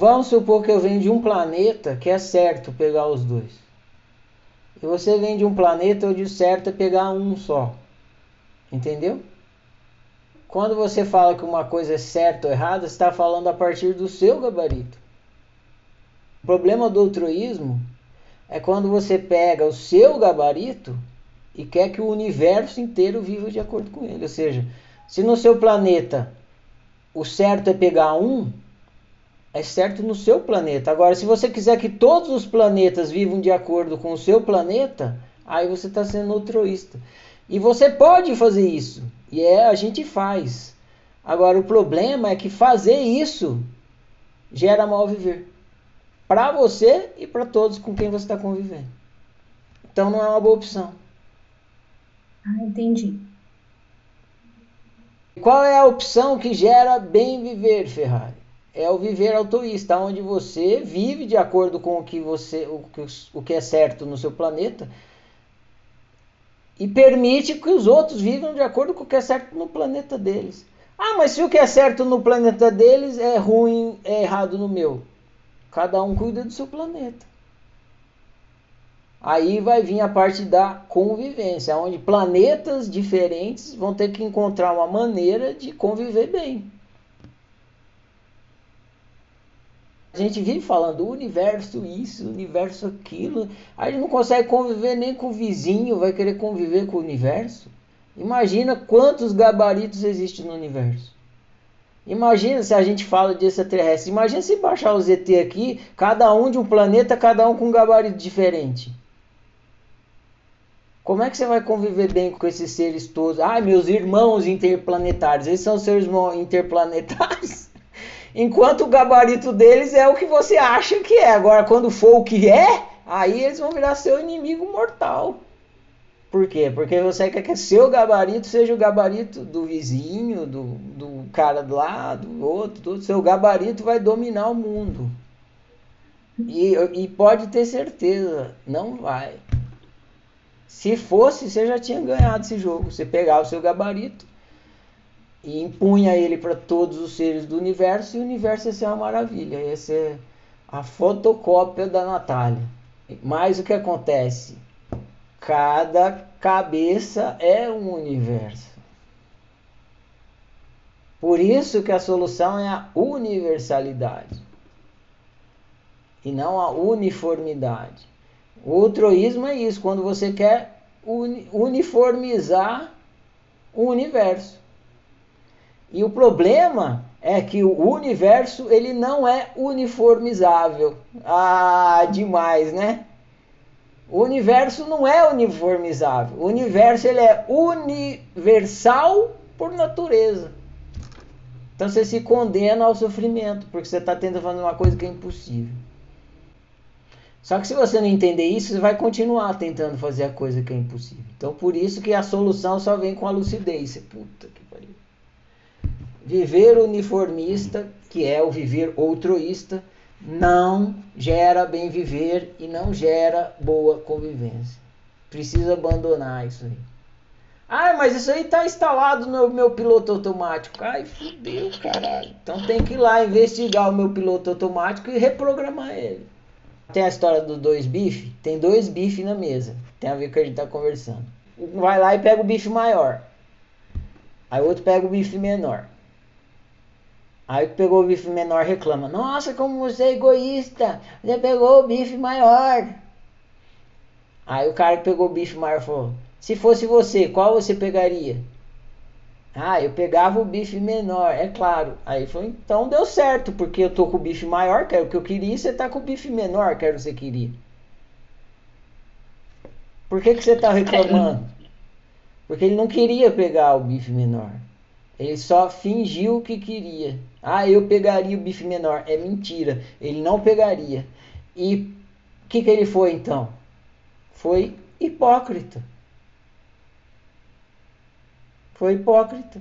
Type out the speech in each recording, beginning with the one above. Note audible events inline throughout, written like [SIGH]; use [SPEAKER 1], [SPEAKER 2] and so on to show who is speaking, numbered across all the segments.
[SPEAKER 1] Vamos supor que eu venho de um planeta que é certo pegar os dois. E você vem de um planeta onde o certo é pegar um só. Entendeu? Quando você fala que uma coisa é certa ou errada, você está falando a partir do seu gabarito. O problema do altruísmo é quando você pega o seu gabarito e quer que o universo inteiro viva de acordo com ele. Ou seja, se no seu planeta o certo é pegar um, é certo no seu planeta. Agora, se você quiser que todos os planetas vivam de acordo com o seu planeta, aí você está sendo altruísta. E você pode fazer isso. E é, a gente faz. Agora, o problema é que fazer isso gera mal viver. Para você e para todos com quem você está convivendo. Então, não é uma boa opção.
[SPEAKER 2] Ah, entendi.
[SPEAKER 1] Qual é a opção que gera bem viver, Ferrari? É o viver altruísta, onde você vive de acordo com o que você, o que, o que é certo no seu planeta e permite que os outros vivam de acordo com o que é certo no planeta deles. Ah, mas se o que é certo no planeta deles é ruim, é errado no meu. Cada um cuida do seu planeta. Aí vai vir a parte da convivência, onde planetas diferentes vão ter que encontrar uma maneira de conviver bem. A gente vive falando universo isso, universo aquilo. A gente não consegue conviver nem com o vizinho, vai querer conviver com o universo. Imagina quantos gabaritos existem no universo. Imagina se a gente fala de extraterrestre. Imagina se baixar o ZT aqui, cada um de um planeta, cada um com um gabarito diferente. Como é que você vai conviver bem com esses seres todos? Ah, meus irmãos interplanetários. Eles são seres interplanetários. [LAUGHS] Enquanto o gabarito deles é o que você acha que é. Agora, quando for o que é, aí eles vão virar seu inimigo mortal. Por quê? Porque você quer que seu gabarito seja o gabarito do vizinho, do, do cara do lado, do outro, tudo. Seu gabarito vai dominar o mundo. E, e pode ter certeza, não vai. Se fosse, você já tinha ganhado esse jogo. Você pegava o seu gabarito e impunha ele para todos os seres do universo e o universo ia ser uma maravilha. Ia ser a fotocópia da Natália. Mas o que acontece? Cada cabeça é um universo. Por isso que a solução é a universalidade e não a uniformidade. O altruísmo é isso, quando você quer uniformizar o universo. E o problema é que o universo ele não é uniformizável. Ah, demais, né? O universo não é uniformizável. O universo ele é universal por natureza. Então você se condena ao sofrimento, porque você está tentando fazer uma coisa que é impossível. Só que se você não entender isso, você vai continuar tentando fazer a coisa que é impossível. Então por isso que a solução só vem com a lucidez. Puta que. Viver uniformista, que é o viver altruísta, não gera bem viver e não gera boa convivência. Precisa abandonar isso aí. Ah, mas isso aí tá instalado no meu piloto automático. Ai, fudeu, caralho. Então tem que ir lá investigar o meu piloto automático e reprogramar ele. Tem a história dos dois bifes? Tem dois bifes na mesa. Tem a ver com a gente tá conversando. Um vai lá e pega o bife maior. Aí o outro pega o bife menor. Aí pegou o bife menor reclama: Nossa, como você é egoísta! Você pegou o bife maior. Aí o cara que pegou o bife maior falou: Se fosse você, qual você pegaria? Ah, eu pegava o bife menor, é claro. Aí foi, então deu certo, porque eu tô com o bife maior, que era o que eu queria, e você tá com o bife menor, que era o que você queria. Por que, que você tá reclamando? [LAUGHS] Porque ele não queria pegar o bife menor. Ele só fingiu que queria. Ah, eu pegaria o bife menor. É mentira. Ele não pegaria. E o que, que ele foi então? Foi hipócrita foi hipócrita.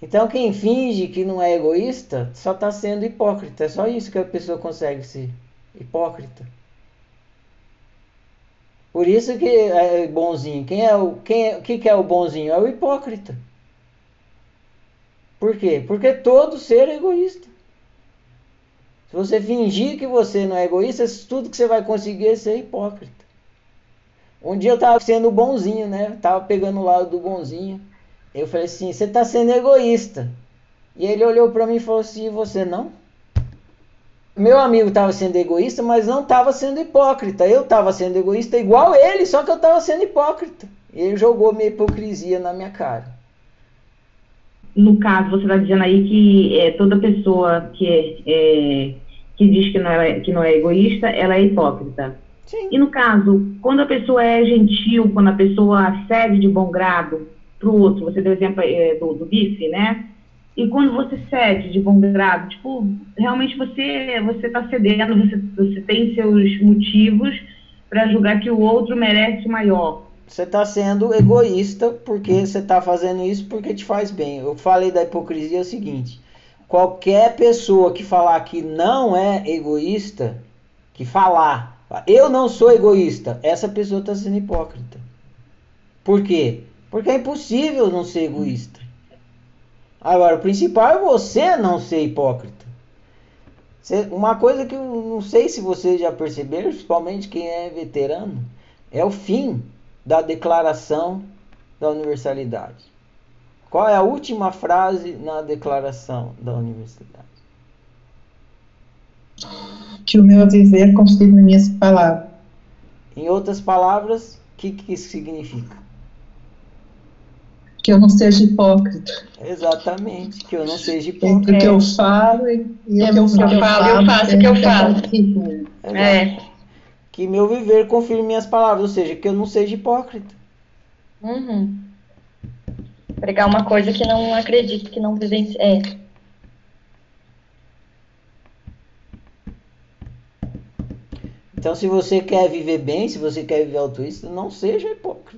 [SPEAKER 1] Então, quem finge que não é egoísta só está sendo hipócrita. É só isso que a pessoa consegue ser hipócrita. Por isso que é bonzinho. Quem é o quem é, que, que é o bonzinho? É o hipócrita. Por quê? Porque todo ser é egoísta. Se você fingir que você não é egoísta, tudo que você vai conseguir é ser hipócrita. Um dia eu estava sendo bonzinho, né? Tava pegando o lado do bonzinho. Eu falei assim: "Você está sendo egoísta". E ele olhou para mim e falou assim: "Você não?" Meu amigo estava sendo egoísta, mas não estava sendo hipócrita. Eu estava sendo egoísta igual ele, só que eu estava sendo hipócrita. Ele jogou minha hipocrisia na minha cara.
[SPEAKER 3] No caso, você está dizendo aí que é, toda pessoa que, é, é, que diz que não, é, que não é egoísta, ela é hipócrita.
[SPEAKER 1] Sim.
[SPEAKER 3] E no caso, quando a pessoa é gentil, quando a pessoa cede de bom grado para o outro, você deu o exemplo é, do, do bife, né? E quando você cede de bom grado, tipo, realmente você você está cedendo, você, você tem seus motivos para julgar que o outro merece maior.
[SPEAKER 1] Você está sendo egoísta porque você está fazendo isso porque te faz bem. Eu falei da hipocrisia é o seguinte: qualquer pessoa que falar que não é egoísta, que falar eu não sou egoísta. Essa pessoa está sendo hipócrita. Por quê? Porque é impossível não ser egoísta. Agora, o principal é você não ser hipócrita. Uma coisa que eu não sei se vocês já perceberam, principalmente quem é veterano, é o fim da declaração da universalidade. Qual é a última frase na declaração da universalidade?
[SPEAKER 4] que o meu viver confirme minhas palavras.
[SPEAKER 1] Em outras palavras, o que, que isso significa?
[SPEAKER 4] Que eu não seja hipócrita.
[SPEAKER 1] Exatamente, que eu não seja hipócrita.
[SPEAKER 4] Entre o que eu falo e, e
[SPEAKER 2] é,
[SPEAKER 4] o que eu,
[SPEAKER 2] falo, eu falo, eu faço o que eu falo.
[SPEAKER 1] É. Que meu viver confirme minhas palavras, ou seja, que eu não seja hipócrita.
[SPEAKER 2] Uhum. Pregar uma coisa que não acredito, que não vivencia. É.
[SPEAKER 1] Então, se você quer viver bem, se você quer viver altruísta, não seja hipócrita.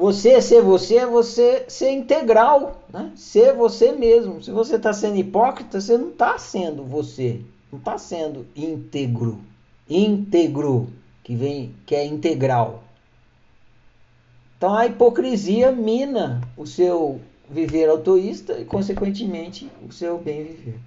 [SPEAKER 1] Você ser você é você ser integral, né? ser você mesmo. Se você está sendo hipócrita, você não está sendo você, não está sendo íntegro. Íntegro, que vem, que é integral. Então a hipocrisia mina o seu viver altruísta e, consequentemente, o seu bem viver.